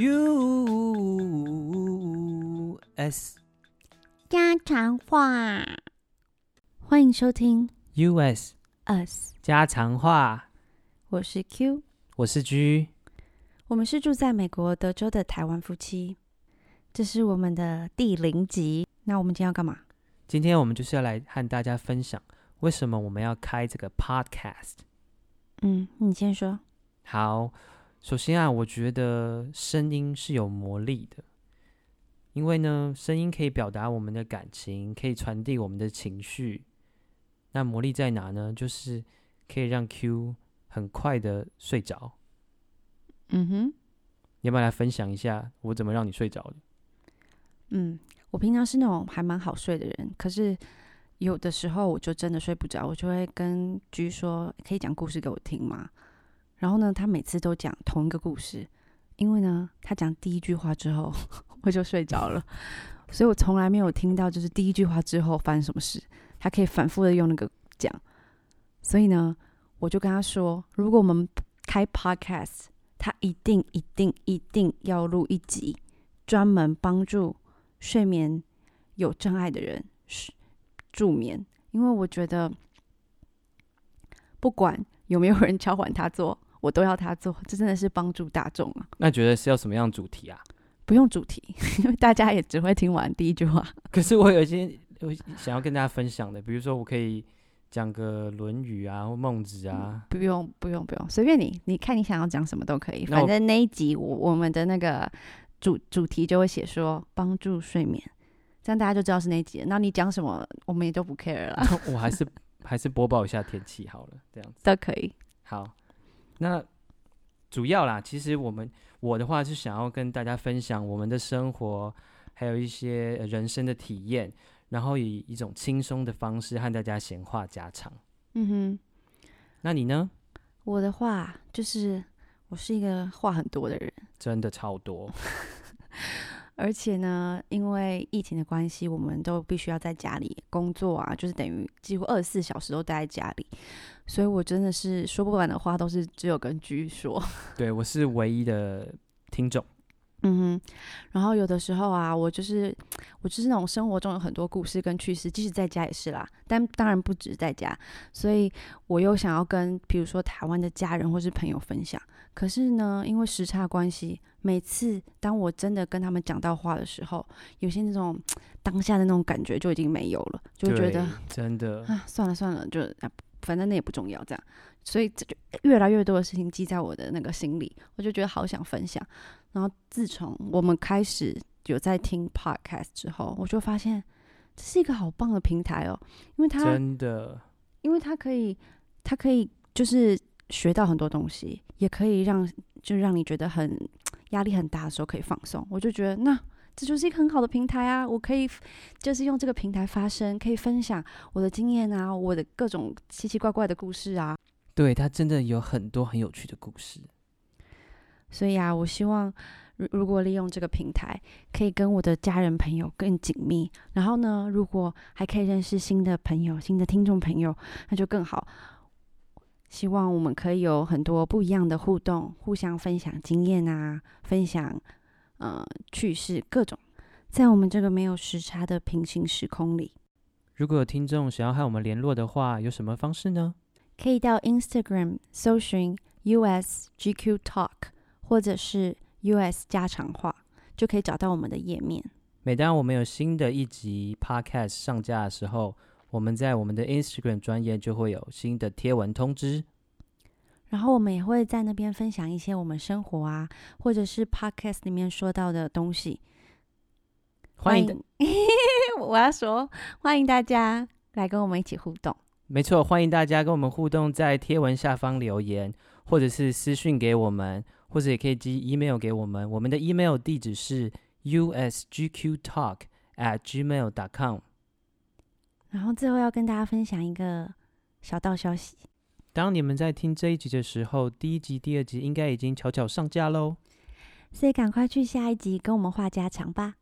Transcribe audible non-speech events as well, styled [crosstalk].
U S 家常话，欢迎收听 U S Us，家常话，我是 Q，我是 G。我们是住在美国德州的台湾夫妻，这是我们的第零集。那我们今天要干嘛？今天我们就是要来和大家分享，为什么我们要开这个 Podcast。嗯，你先说。好，首先啊，我觉得声音是有魔力的，因为呢，声音可以表达我们的感情，可以传递我们的情绪。那魔力在哪呢？就是可以让 Q 很快的睡着。嗯哼，你要不要来分享一下我怎么让你睡着的？嗯，我平常是那种还蛮好睡的人，可是有的时候我就真的睡不着，我就会跟居说，可以讲故事给我听吗？然后呢，他每次都讲同一个故事，因为呢，他讲第一句话之后 [laughs] 我就睡着了，所以我从来没有听到就是第一句话之后发生什么事，他可以反复的用那个讲，所以呢，我就跟他说，如果我们开 podcast。他一定一定一定要录一集，专门帮助睡眠有障碍的人助眠，因为我觉得不管有没有人敲唤他做，我都要他做，这真的是帮助大众啊！那觉得是要什么样主题啊？不用主题，[laughs] 因为大家也只会听完第一句话。[laughs] 可是我有一些我想要跟大家分享的，比如说我可以。讲个《论语》啊，或孟子啊，不用，不用，不用，随便你，你看你想要讲什么都可以。反正那一集我我们的那个主主题就会写说帮助睡眠，这样大家就知道是那一集。那你讲什么，我们也都不 care 了。[laughs] 我还是还是播报一下天气好了，这样子都可以。好，那主要啦，其实我们我的话是想要跟大家分享我们的生活，还有一些人生的体验。然后以一种轻松的方式和大家闲话家常。嗯哼，那你呢？我的话就是我是一个话很多的人，真的超多。而且呢，因为疫情的关系，我们都必须要在家里工作啊，就是等于几乎二十四小时都待在家里，所以我真的是说不完的话，都是只有跟居说。[laughs] 对我是唯一的听众。嗯哼，然后有的时候啊，我就是我就是那种生活中有很多故事跟趣事，即使在家也是啦。但当然不止在家，所以我又想要跟比如说台湾的家人或是朋友分享。可是呢，因为时差关系，每次当我真的跟他们讲到话的时候，有些那种当下的那种感觉就已经没有了，就觉得真的啊，算了算了，就反正那也不重要，这样。所以这就越来越多的事情记在我的那个心里，我就觉得好想分享。然后自从我们开始有在听 podcast 之后，我就发现这是一个好棒的平台哦，因为它真的，因为它可以，它可以就是学到很多东西，也可以让就让你觉得很压力很大的时候可以放松。我就觉得那这就是一个很好的平台啊，我可以就是用这个平台发声，可以分享我的经验啊，我的各种奇奇怪怪的故事啊。对，它真的有很多很有趣的故事。所以啊，我希望如如果利用这个平台，可以跟我的家人朋友更紧密。然后呢，如果还可以认识新的朋友、新的听众朋友，那就更好。希望我们可以有很多不一样的互动，互相分享经验啊，分享呃趣事各种，在我们这个没有时差的平行时空里。如果有听众想要和我们联络的话，有什么方式呢？可以到 Instagram 搜寻 USGQ Talk。或者是 US 家常话，就可以找到我们的页面。每当我们有新的一集 Podcast 上架的时候，我们在我们的 Instagram 专业就会有新的贴文通知。然后我们也会在那边分享一些我们生活啊，或者是 Podcast 里面说到的东西。欢迎，[laughs] 我要说，欢迎大家来跟我们一起互动。没错，欢迎大家跟我们互动，在贴文下方留言，或者是私讯给我们。或者也可以寄 email 给我们，我们的 email 地址是 usgqtalk at gmail dot com。然后最后要跟大家分享一个小道消息：当你们在听这一集的时候，第一集、第二集应该已经悄悄上架喽。所以赶快去下一集跟我们话家常吧。